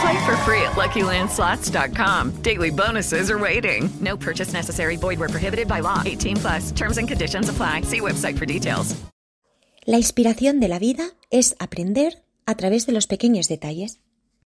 Play for free at LuckyLandSlots.com. Daily bonuses are waiting. No purchase necessary. Void where prohibited by law. 18 plus. Terms and conditions apply. See website for details. La inspiración de la vida es aprender a través de los pequeños detalles.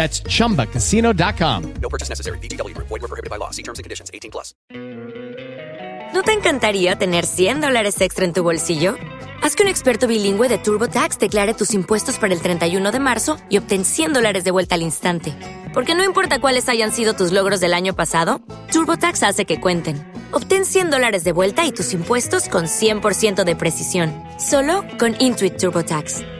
That's chumbacasino.com. No purchase necessary. VGW Group. Void were prohibited by law. See terms and conditions. 18 plus. ¿No te encantaría tener 100 dólares extra en tu bolsillo? Haz que un experto bilingüe de TurboTax declare tus impuestos para el 31 de marzo y obtén 100 dólares de vuelta al instante. Porque no importa cuáles hayan sido tus logros del año pasado, TurboTax hace que cuenten. Obtén 100 dólares de vuelta y tus impuestos con 100% de precisión. Solo con Intuit TurboTax.